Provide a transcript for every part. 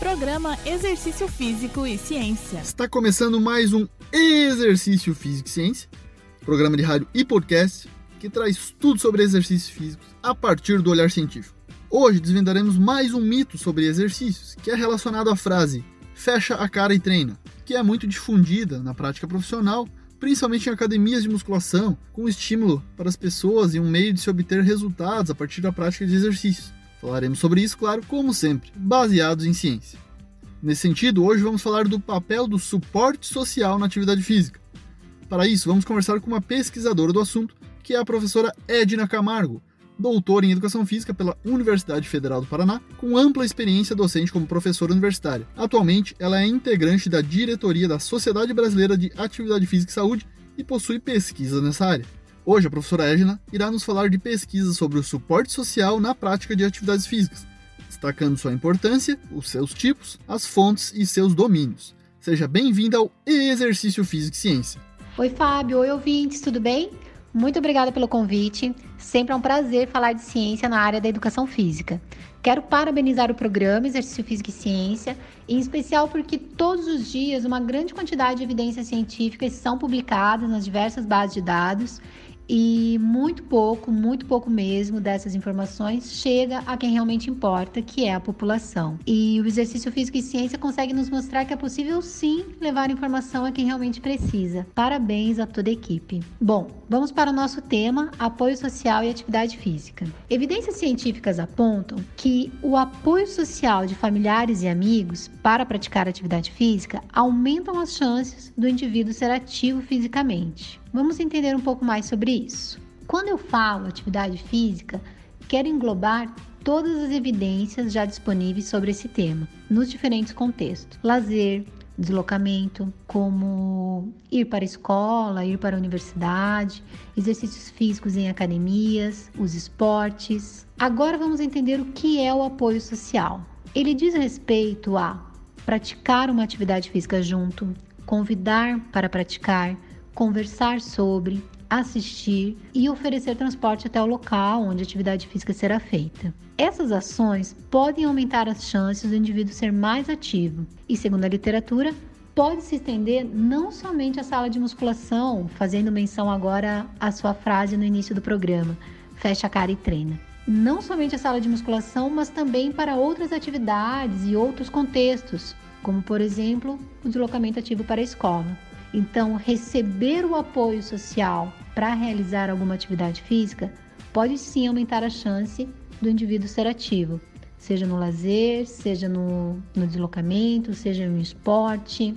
Programa Exercício Físico e Ciência. Está começando mais um Exercício Físico e Ciência, programa de rádio e podcast que traz tudo sobre exercícios físicos a partir do olhar científico. Hoje desvendaremos mais um mito sobre exercícios, que é relacionado à frase fecha a cara e treina, que é muito difundida na prática profissional, principalmente em academias de musculação, com estímulo para as pessoas e um meio de se obter resultados a partir da prática de exercícios. Falaremos sobre isso, claro, como sempre, baseados em ciência. Nesse sentido, hoje vamos falar do papel do suporte social na atividade física. Para isso, vamos conversar com uma pesquisadora do assunto, que é a professora Edna Camargo, doutora em Educação Física pela Universidade Federal do Paraná, com ampla experiência docente como professora universitária. Atualmente, ela é integrante da diretoria da Sociedade Brasileira de Atividade Física e Saúde e possui pesquisas nessa área. Hoje, a professora Edna irá nos falar de pesquisas sobre o suporte social na prática de atividades físicas, destacando sua importância, os seus tipos, as fontes e seus domínios. Seja bem-vinda ao Exercício Físico e Ciência. Oi, Fábio. Oi, ouvintes, tudo bem? Muito obrigada pelo convite. Sempre é um prazer falar de ciência na área da educação física. Quero parabenizar o programa Exercício Físico e Ciência, em especial porque todos os dias uma grande quantidade de evidências científicas são publicadas nas diversas bases de dados e muito pouco, muito pouco mesmo dessas informações chega a quem realmente importa, que é a população. E o exercício físico e ciência consegue nos mostrar que é possível sim levar informação a quem realmente precisa. Parabéns a toda a equipe. Bom, vamos para o nosso tema: apoio social e atividade física. Evidências científicas apontam que o apoio social de familiares e amigos para praticar atividade física aumentam as chances do indivíduo ser ativo fisicamente. Vamos entender um pouco mais sobre isso. Quando eu falo atividade física, quero englobar todas as evidências já disponíveis sobre esse tema, nos diferentes contextos: lazer, deslocamento, como ir para a escola, ir para a universidade, exercícios físicos em academias, os esportes. Agora vamos entender o que é o apoio social. Ele diz respeito a praticar uma atividade física junto, convidar para praticar, conversar sobre, assistir e oferecer transporte até o local onde a atividade física será feita. Essas ações podem aumentar as chances do indivíduo ser mais ativo e, segundo a literatura, pode se estender não somente à sala de musculação, fazendo menção agora à sua frase no início do programa: fecha a cara e treina. Não somente à sala de musculação, mas também para outras atividades e outros contextos, como por exemplo o deslocamento ativo para a escola. Então, receber o apoio social para realizar alguma atividade física pode sim aumentar a chance do indivíduo ser ativo, seja no lazer, seja no, no deslocamento, seja no esporte.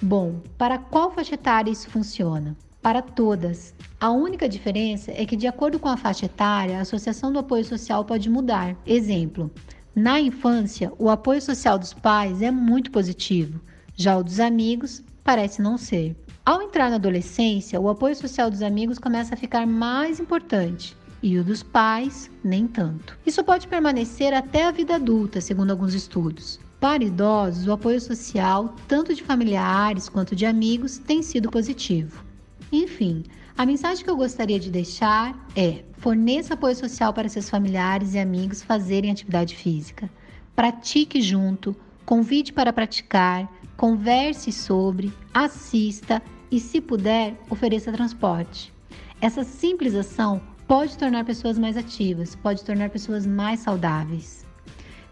Bom, para qual faixa etária isso funciona? Para todas. A única diferença é que, de acordo com a faixa etária, a associação do apoio social pode mudar. Exemplo: na infância, o apoio social dos pais é muito positivo, já o dos amigos parece não ser. Ao entrar na adolescência, o apoio social dos amigos começa a ficar mais importante e o dos pais nem tanto. Isso pode permanecer até a vida adulta, segundo alguns estudos. Para idosos, o apoio social, tanto de familiares quanto de amigos, tem sido positivo. Enfim, a mensagem que eu gostaria de deixar é: forneça apoio social para seus familiares e amigos fazerem atividade física. Pratique junto, convide para praticar, converse sobre, assista e, se puder, ofereça transporte. Essa simples ação pode tornar pessoas mais ativas, pode tornar pessoas mais saudáveis.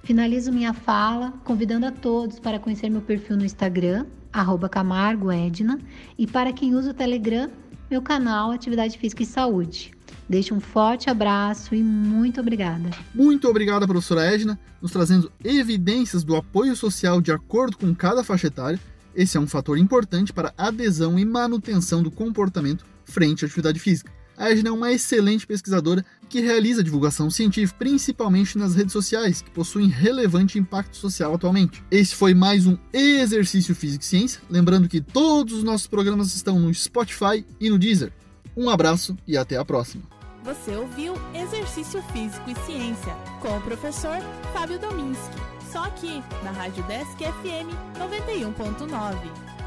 Finalizo minha fala convidando a todos para conhecer meu perfil no Instagram, @camargoedna, e para quem usa o Telegram, meu canal Atividade Física e Saúde. Deixo um forte abraço e muito obrigada. Muito obrigada, professora Edna, nos trazendo evidências do apoio social de acordo com cada faixa etária. Esse é um fator importante para adesão e manutenção do comportamento frente à atividade física. A Edna é uma excelente pesquisadora que realiza divulgação científica, principalmente nas redes sociais, que possuem relevante impacto social atualmente. Esse foi mais um Exercício Físico e Ciência. Lembrando que todos os nossos programas estão no Spotify e no Deezer. Um abraço e até a próxima. Você ouviu Exercício Físico e Ciência com o professor Fábio Dominski. Só aqui na Rádio Desk FM 91.9.